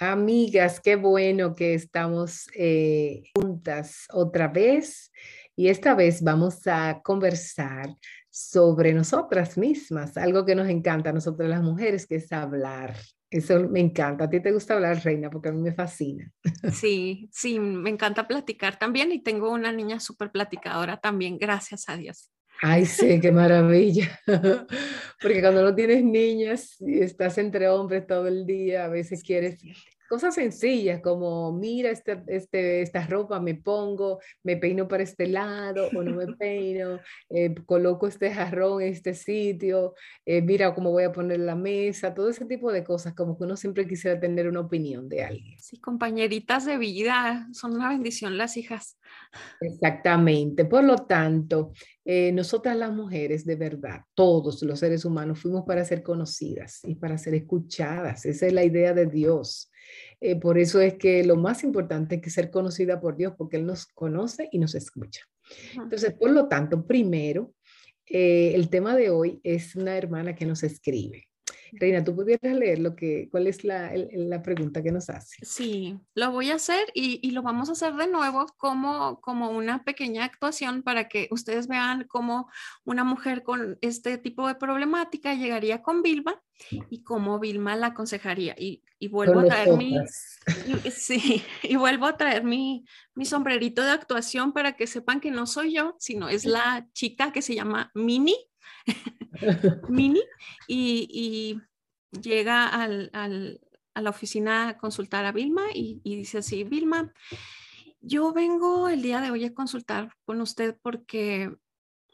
Amigas, qué bueno que estamos eh, juntas otra vez y esta vez vamos a conversar sobre nosotras mismas, algo que nos encanta a nosotras las mujeres, que es hablar. Eso me encanta. A ti te gusta hablar, Reina, porque a mí me fascina. Sí, sí, me encanta platicar también y tengo una niña súper platicadora también, gracias a Dios. Ay, sí, qué maravilla. Porque cuando no tienes niñas y estás entre hombres todo el día, a veces quieres cosas sencillas como, mira, este, este, esta ropa me pongo, me peino para este lado o no me peino, eh, coloco este jarrón en este sitio, eh, mira cómo voy a poner la mesa, todo ese tipo de cosas, como que uno siempre quisiera tener una opinión de alguien. Sí, compañeritas de vida, son una bendición las hijas. Exactamente, por lo tanto, eh, nosotras las mujeres, de verdad, todos los seres humanos fuimos para ser conocidas y para ser escuchadas. Esa es la idea de Dios. Eh, por eso es que lo más importante es que ser conocida por Dios, porque Él nos conoce y nos escucha. Entonces, por lo tanto, primero, eh, el tema de hoy es una hermana que nos escribe. Reina, ¿tú pudieras leer lo que, cuál es la, la, pregunta que nos hace? Sí, lo voy a hacer y, y, lo vamos a hacer de nuevo como, como una pequeña actuación para que ustedes vean cómo una mujer con este tipo de problemática llegaría con Vilma y cómo Vilma la aconsejaría. Y, y vuelvo a traer mi, sí, y vuelvo a traer mi, mi sombrerito de actuación para que sepan que no soy yo, sino es la chica que se llama Mini Mini y, llega al, a la oficina a consultar a Vilma y, dice así, Vilma, yo vengo el día de hoy a consultar con usted porque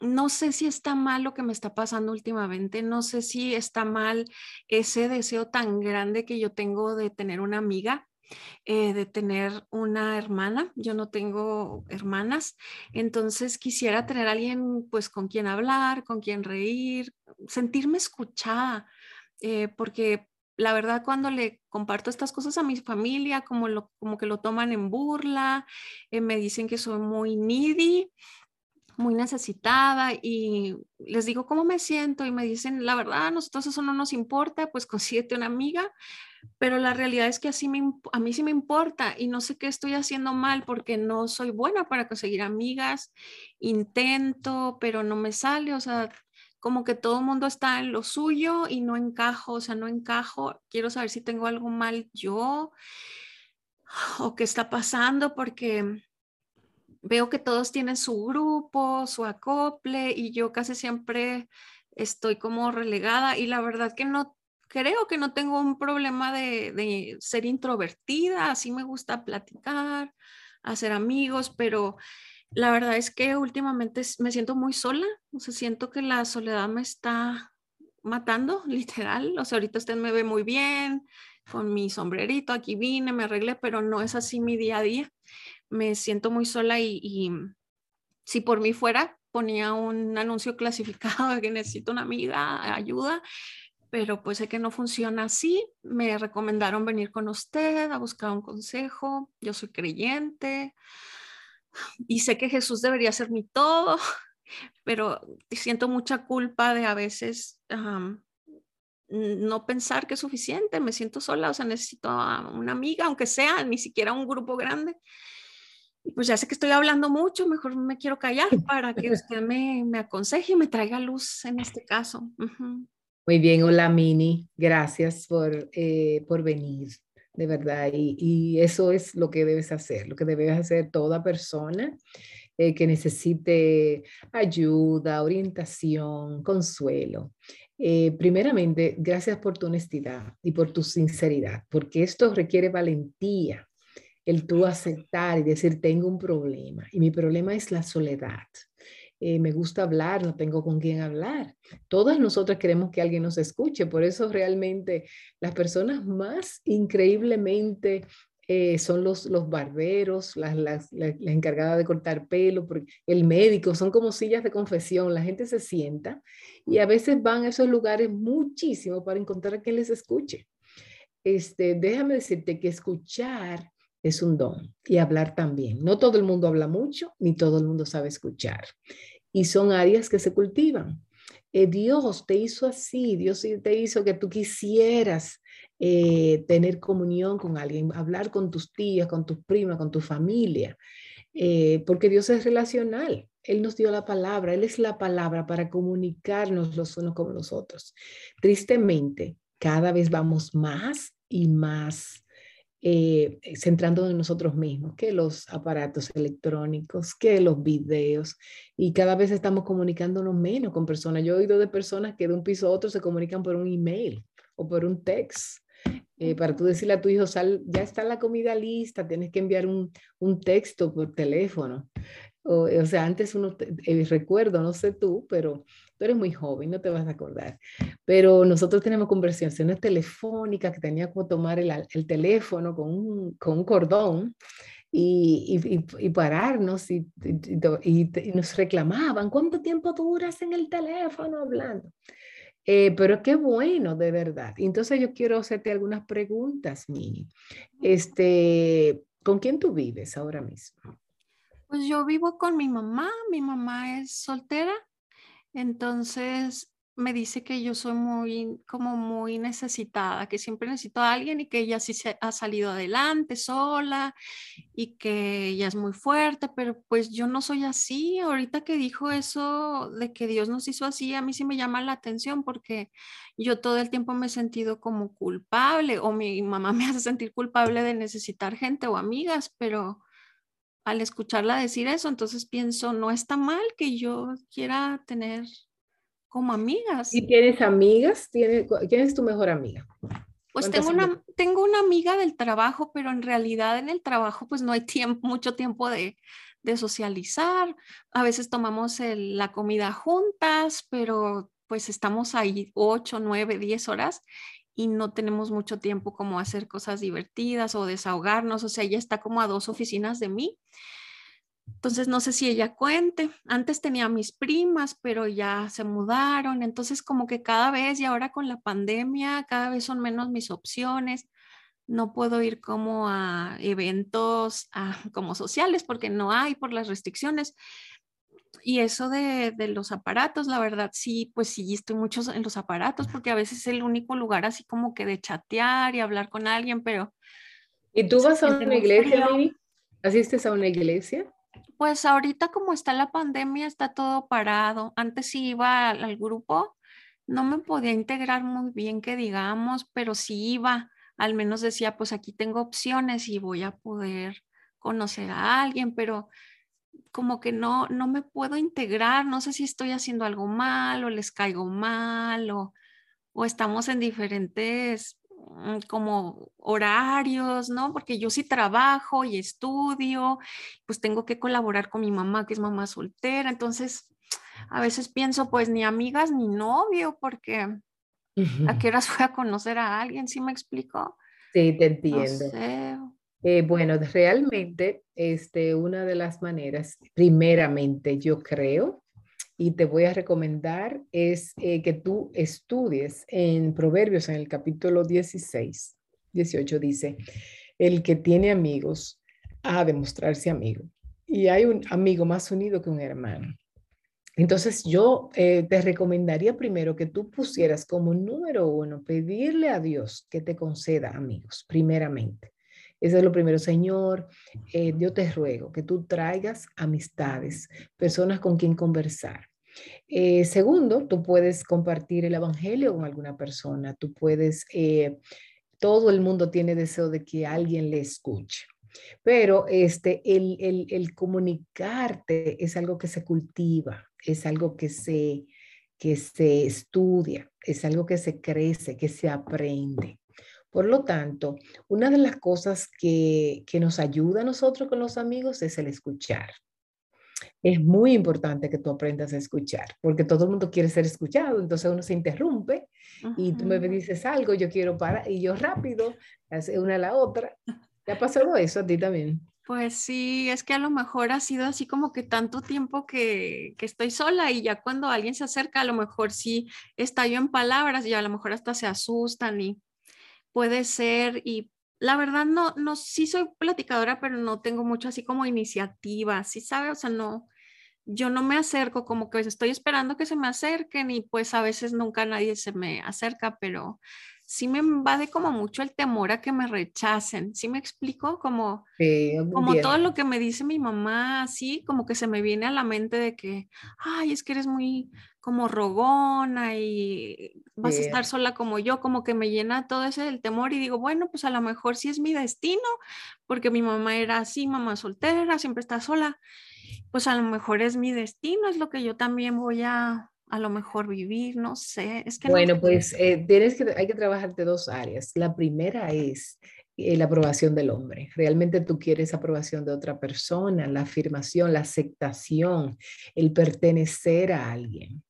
no sé si está mal lo que me está pasando últimamente, no sé si está mal ese deseo tan grande que yo tengo de tener una amiga eh, de tener una hermana. Yo no tengo hermanas, entonces quisiera tener alguien pues con quien hablar, con quien reír, sentirme escuchada, eh, porque la verdad cuando le comparto estas cosas a mi familia, como, lo, como que lo toman en burla, eh, me dicen que soy muy needy, muy necesitada y les digo cómo me siento y me dicen, la verdad, nosotros eso no nos importa, pues consíguete una amiga, pero la realidad es que así me, a mí sí me importa y no sé qué estoy haciendo mal porque no soy buena para conseguir amigas, intento, pero no me sale, o sea, como que todo el mundo está en lo suyo y no encajo, o sea, no encajo, quiero saber si tengo algo mal yo o qué está pasando porque veo que todos tienen su grupo, su acople y yo casi siempre estoy como relegada y la verdad que no creo que no tengo un problema de, ser introvertida, así me gusta platicar, hacer amigos, pero la verdad es que últimamente me siento muy sola, o sea, siento que la soledad me está matando, literal, o sea, ahorita usted me ve muy bien, con mi sombrerito, aquí vine, me arreglé, pero no es así mi día a día. Me siento muy sola y, y si por mí fuera, ponía un anuncio clasificado de que necesito una amiga, ayuda, pero pues sé que no funciona así. Me recomendaron venir con usted a buscar un consejo. Yo soy creyente y sé que Jesús debería ser mi todo, pero siento mucha culpa de a veces no pensar que es suficiente. Me siento sola, o sea, necesito a una amiga, aunque sea ni siquiera un grupo grande. Y pues ya sé que estoy hablando mucho, mejor me quiero callar para que usted me, me aconseje y me traiga luz en este caso. Muy bien, hola Mini, gracias por, eh, por venir, de verdad. Y, y, eso es lo que debes hacer, lo que debes hacer toda persona eh, que necesite ayuda, orientación, consuelo. Eh, primeramente, gracias por tu honestidad y por tu sinceridad, porque esto requiere valentía, el tú aceptar y decir, tengo un problema y mi problema es la soledad. Eh, me gusta hablar, no tengo con quién hablar. Todas nosotras queremos que alguien nos escuche, por eso realmente las personas más increíblemente eh, son los, los barberos, las, las, encargadas de cortar pelo, el médico, son como sillas de confesión, la gente se sienta y a veces van a esos lugares muchísimo para encontrar a quien les escuche. Este, déjame decirte que escuchar es un don y hablar también. No todo el mundo habla mucho, ni todo el mundo sabe escuchar. Y son áreas que se cultivan. eh, Dios te hizo así, Dios te hizo que tú quisieras eh, tener comunión con alguien, hablar con tus tías, con tus primas, con tu familia, eh, porque Dios es relacional. Él nos dio la palabra, Él es la palabra para comunicarnos los unos con los otros. Tristemente, cada vez vamos más y más eh, centrándonos en nosotros mismos, que los aparatos electrónicos, que los videos, y cada vez estamos comunicándonos menos con personas. Yo he oído de personas que de un piso a otro se comunican por un email o por un text. Eh, para tú decirle a tu hijo, sal, ya está la comida lista, tienes que enviar un, un texto por teléfono. O, o, sea, antes uno, eh, recuerdo, no sé tú, pero tú eres muy joven, no te vas a acordar, pero nosotros tenemos conversaciones telefónicas que tenía que tomar el, el teléfono con un, con un cordón y, y, y, pararnos y, y, nos reclamaban, ¿cuánto tiempo duras en el teléfono hablando? Eh, pero qué bueno, de verdad. Entonces yo quiero hacerte algunas preguntas, Mini. Este, ¿Con quién tú vives ahora mismo? Pues yo vivo con mi mamá, mi mamá es soltera, entonces me dice que yo soy muy, como muy necesitada, que siempre necesito a alguien y que ella sí se ha salido adelante sola y que ella es muy fuerte, pero pues yo no soy así. Ahorita que dijo eso de que Dios nos hizo así, a mí sí me llama la atención porque yo todo el tiempo me he sentido como culpable o mi mamá me hace sentir culpable de necesitar gente o amigas, pero al escucharla decir eso, entonces pienso, no está mal que yo quiera tener como amigas. ¿Y tienes amigas? ¿Quién es tu mejor amiga? Pues tengo una, tengo una amiga del trabajo, pero en realidad en el trabajo pues no hay tiempo, mucho tiempo de, de socializar. A veces tomamos la comida juntas, pero pues estamos ahí ocho, nueve, diez horas y no tenemos mucho tiempo como hacer cosas divertidas o desahogarnos. O sea, ella está como a dos oficinas de mí. Entonces, no sé si ella cuente. Antes tenía mis primas, pero ya se mudaron. Entonces, como que cada vez y ahora con la pandemia, cada vez son menos mis opciones. No puedo ir como a eventos como sociales porque no hay por las restricciones y eso de, de, los aparatos, la verdad, sí, pues sí, estoy mucho en los aparatos porque a veces es el único lugar así como que de chatear y hablar con alguien, pero... ¿Y tú vas a una iglesia, Mimi? ¿Asistes a una iglesia? Pues ahorita como está la pandemia, está todo parado. Antes sí iba al, al grupo, no me podía integrar muy bien, que digamos, pero sí iba. Al menos decía, pues aquí tengo opciones y voy a poder conocer a alguien, pero como que no, no me puedo integrar, no sé si estoy haciendo algo mal o les caigo mal o, o estamos en diferentes mm, como horarios, ¿no? Porque yo sí trabajo y estudio, pues tengo que colaborar con mi mamá, que es mamá soltera, entonces a veces pienso, pues ni amigas ni novio, porque a qué horas voy a conocer a alguien, ¿sí me explico? Sí, te entiendo. Eh, bueno, realmente, este, una de las maneras, primeramente, yo creo, y te voy a recomendar, es eh, que tú estudies en Proverbios, en el capítulo 16, 18, dice, el que tiene amigos ha de mostrarse amigo. Y hay un amigo más unido que un hermano. Entonces yo eh, te recomendaría primero que tú pusieras como número uno, pedirle a Dios que te conceda amigos, primeramente. Eso es lo primero, Señor, eh, yo te ruego que tú traigas amistades, personas con quien conversar. Eh, segundo, tú puedes compartir el Evangelio con alguna persona, tú puedes, eh, todo el mundo tiene deseo de que alguien le escuche. Pero este, el, el, el, comunicarte es algo que se cultiva, es algo que se, que se estudia, es algo que se crece, que se aprende. Por lo tanto, una de las cosas que, nos ayuda a nosotros con los amigos es el escuchar. Es muy importante que tú aprendas a escuchar, porque todo el mundo quiere ser escuchado, entonces uno se interrumpe y tú me dices algo, yo quiero parar y yo rápido, una a la otra. ¿Te ha pasado eso a ti también? Pues sí, es que a lo mejor ha sido así como que tanto tiempo que, que, estoy sola y ya cuando alguien se acerca, a lo mejor sí yo en palabras y a lo mejor hasta se asustan y puede ser y la verdad no, no, sí soy platicadora, pero no tengo mucho así como iniciativa, ¿sí sabe? O sea, no, yo no me acerco, como que estoy esperando que se me acerquen y pues a veces nunca nadie se me acerca, pero sí me invade como mucho el temor a que me rechacen. ¿Sí me explico? Como, como todo lo que me dice mi mamá, así como que se me viene a la mente de que, ay, es que eres muy como rogona y vas a estar sola como yo, como que me llena todo ese el temor y digo, bueno, pues a lo mejor sí es mi destino, porque mi mamá era así, mamá soltera, siempre está sola pues a lo mejor es mi destino, es lo que yo también voy a a lo mejor vivir, no sé. Es que bueno, pues eh, tienes que, hay que trabajar de dos áreas. La primera es eh, la aprobación del hombre. Realmente tú quieres aprobación de otra persona, la afirmación, la aceptación, el pertenecer a alguien.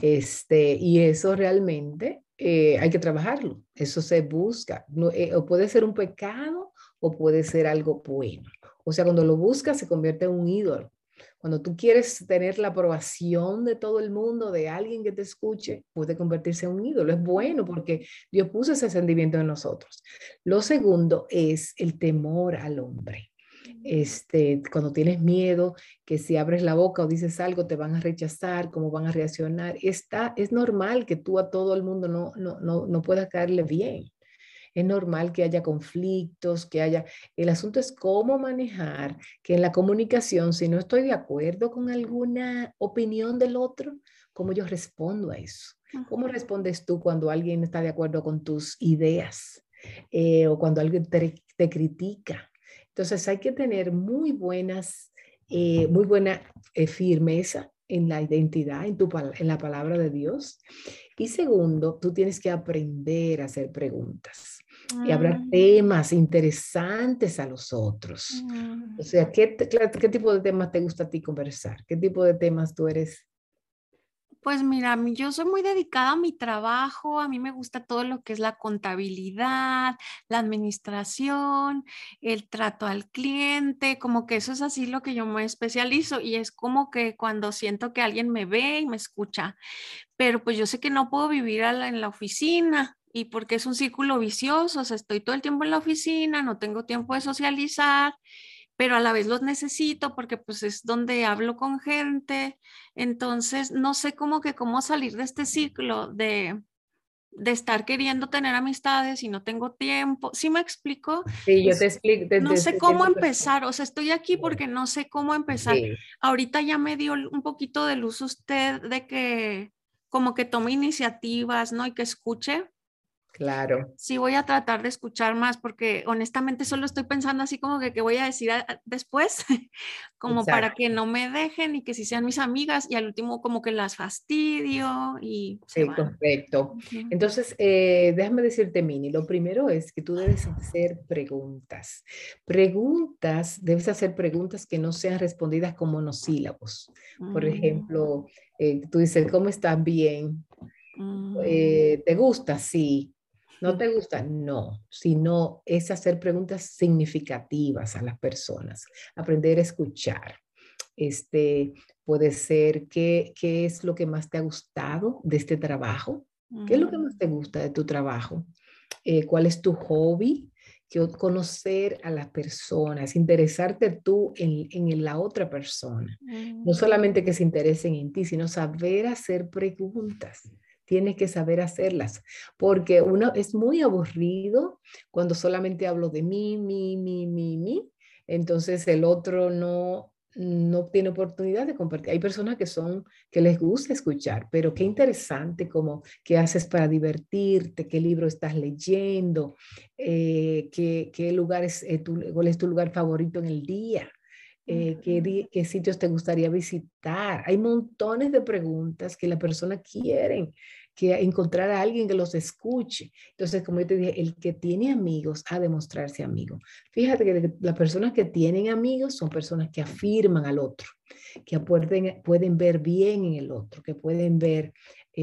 Este, y eso realmente eh, hay que trabajarlo. Eso se busca. o puede ser un pecado o puede ser algo bueno. O sea, cuando lo buscas se convierte en un ídolo. Cuando tú quieres tener la aprobación de todo el mundo, de alguien que te escuche, puede convertirse en un ídolo. Es bueno porque Dios puso ese sentimiento en nosotros. Lo segundo es el temor al hombre. Este, cuando tienes miedo, que si abres la boca o dices algo te van a rechazar, cómo van a reaccionar, está, es normal que tú a todo el mundo no, no, no, no puedas caerle bien es normal que haya conflictos, que haya... El asunto es cómo manejar que en la comunicación, si no estoy de acuerdo con alguna opinión del otro, ¿cómo yo respondo a eso? ¿Cómo respondes tú cuando alguien está de acuerdo con tus ideas eh, o cuando alguien te, critica? Entonces hay que tener muy buenas, eh, muy buena eh, firmeza en la identidad, en, tu, en la palabra de Dios. Y segundo, tú tienes que aprender a hacer preguntas y hablar mm. temas interesantes a los otros. O mm. sea, ¿qué, ¿qué, tipo de temas te gusta a ti conversar? ¿Qué tipo de temas tú eres? Pues mira, yo soy muy dedicada a mi trabajo, a mí me gusta todo lo que es la contabilidad, la administración, el trato al cliente, como que eso es así lo que yo me especializo y es como que cuando siento que alguien me ve y me escucha, pero pues yo sé que no puedo vivir en la oficina, y porque es un círculo vicioso, o sea, estoy todo el tiempo en la oficina, no tengo tiempo de socializar, pero a la vez los necesito porque pues es donde hablo con gente, entonces no sé cómo que cómo salir de este ciclo de, de estar queriendo tener amistades y no tengo tiempo. ¿Sí me explico? Sí, yo te explico. no sé cómo empezar, o sea, estoy aquí porque no sé cómo empezar. Ahorita ya me dio un poquito de luz usted de que como que tome iniciativas, ¿no? Y que escuche, Claro. Sí, voy a tratar de escuchar más porque honestamente solo estoy pensando así como que qué voy a decir después, como para que no me dejen y que si sean mis amigas y al último como que las fastidio y... Sí, correcto. Entonces, eh, déjame decirte, Mini, lo primero es que tú debes hacer preguntas. Preguntas, debes hacer preguntas que no sean respondidas con monosílabos. Por mm. ejemplo, eh, tú dices, ¿cómo estás? Bien. Mm. Eh, ¿Te gusta? Sí. ¿No te gusta? No, sino es hacer preguntas significativas a las personas, aprender a escuchar. Este, puede ser, ¿qué, qué es lo que más te ha gustado de este trabajo? ¿Qué es lo que más te gusta de tu trabajo? Eh, ¿Cuál es tu hobby? Que conocer a las personas, interesarte tú en, en la otra persona. No solamente que se interesen en ti, sino saber hacer preguntas tienes que saber hacerlas, porque uno es muy aburrido cuando solamente hablo de mí, mí, mí, mí, mí, entonces el otro no no tiene oportunidad de compartir. Hay personas que son que les gusta escuchar, pero qué interesante como qué haces para divertirte, qué libro estás leyendo, eh, qué, qué lugar es, eh, tu, cuál es tu lugar favorito en el día. Eh, qué, qué, sitios te gustaría visitar. Hay montones de preguntas que la persona quiere que encontrar a alguien que los escuche. Entonces, como yo te dije, el que tiene amigos ha de mostrarse amigo. Fíjate que las personas que tienen amigos son personas que afirman al otro, que pueden, pueden ver bien en el otro, que pueden ver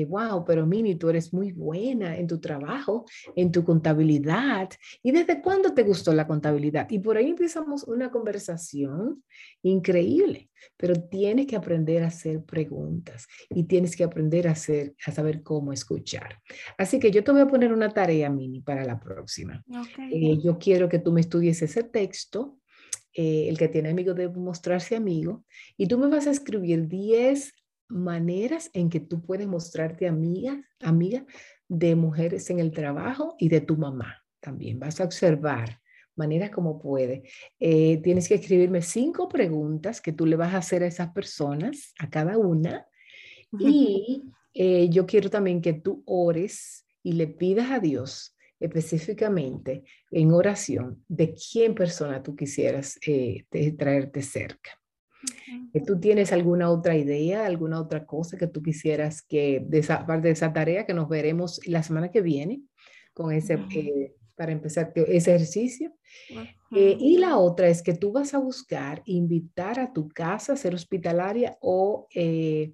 wow, eh, pero Mimi, tú eres muy buena en tu trabajo, en tu contabilidad. ¿Y desde cuándo te gustó la contabilidad? Y por ahí empezamos una conversación increíble, pero tienes que aprender a hacer preguntas y tienes que aprender a, hacer, a saber cómo escuchar. Así que yo te voy a poner una tarea, Mimi, para la próxima. Eh, yo quiero que tú me estudies ese texto eh, el que tiene amigos debe mostrarse amigo. Y tú me vas a escribir 10 maneras en que tú puedes mostrarte amiga, amiga de mujeres en el trabajo y de tu mamá también. Vas a observar maneras como puede. Eh, tienes que escribirme cinco preguntas que tú le vas a hacer a esas personas, a cada una. Y eh, yo quiero también que tú ores y le pidas a Dios específicamente en oración de quién persona tú quisieras eh, traerte cerca. ¿Tú tienes alguna otra idea, alguna otra cosa que tú quisieras que, de esa, parte de esa tarea que nos veremos la semana que viene con ese, eh, para empezar ese ejercicio? Eh, y la otra es que tú vas a buscar invitar a tu casa a ser hospitalaria o, eh,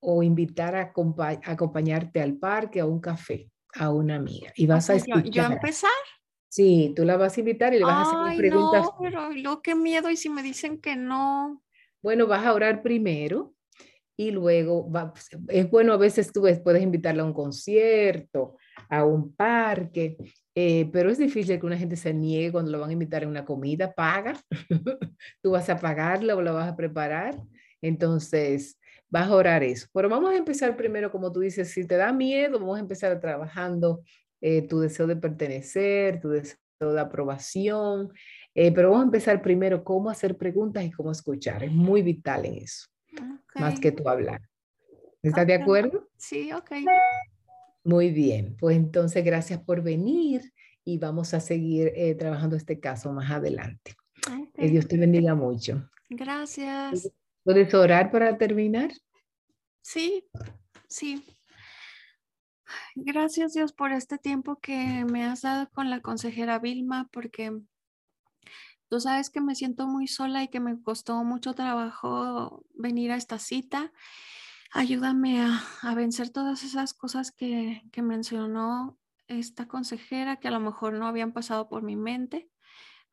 o invitar a, acompañarte al parque, a un café, a una amiga. Y vas a escuchar. ¿Yo, empezar? Sí, tú la vas a invitar y le vas a hacer preguntas. No, pero lo que miedo y si me dicen que no. Bueno, vas a orar primero y luego va, es bueno a veces tú puedes invitarla a un concierto, a un parque, eh, pero es difícil que una gente se niegue cuando lo van a invitar a una comida, paga, tú vas a pagarla o la vas a preparar, entonces vas a orar eso. Pero vamos a empezar primero, como tú dices, si te da miedo, vamos a empezar trabajando eh, tu deseo de pertenecer, tu deseo de aprobación, eh, pero vamos a empezar primero cómo hacer preguntas y cómo escuchar. Es muy vital en eso, más que tú hablar. ¿Estás de acuerdo? Sí, ok. Muy bien, pues entonces gracias por venir y vamos a seguir eh, trabajando este caso más adelante. Que Dios te bendiga mucho. Gracias. ¿Puedes orar para terminar? Sí, sí. Gracias Dios por este tiempo que me has dado con la consejera Vilma, porque Tú sabes que me siento muy sola y que me costó mucho trabajo venir a esta cita. Ayúdame a, vencer todas esas cosas que, mencionó esta consejera que a lo mejor no habían pasado por mi mente.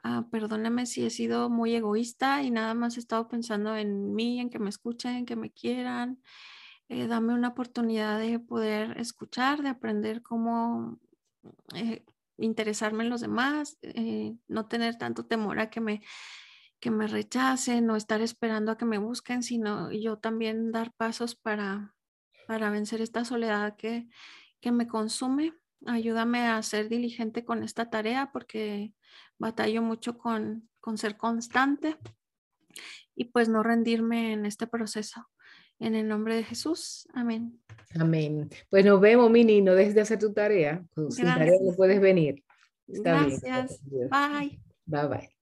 Ah, perdóname si he sido muy egoísta y nada más he estado pensando en mí, en que me escuchen, que me quieran. Eh, dame una oportunidad de poder escuchar, de aprender cómo eh, interesarme en los demás, eh, no tener tanto temor a que me, que me rechacen, no estar esperando a que me busquen, sino yo también dar pasos para, para vencer esta soledad que, que me consume. Ayúdame a ser diligente con esta tarea porque batallo mucho con, con ser constante y pues no rendirme en este proceso. En el nombre de Jesús. Amén. Amén. Pues nos vemos, Mini. No dejes de hacer tu tarea. Con tu tarea no puedes venir. Gracias. Bye. Bye bye.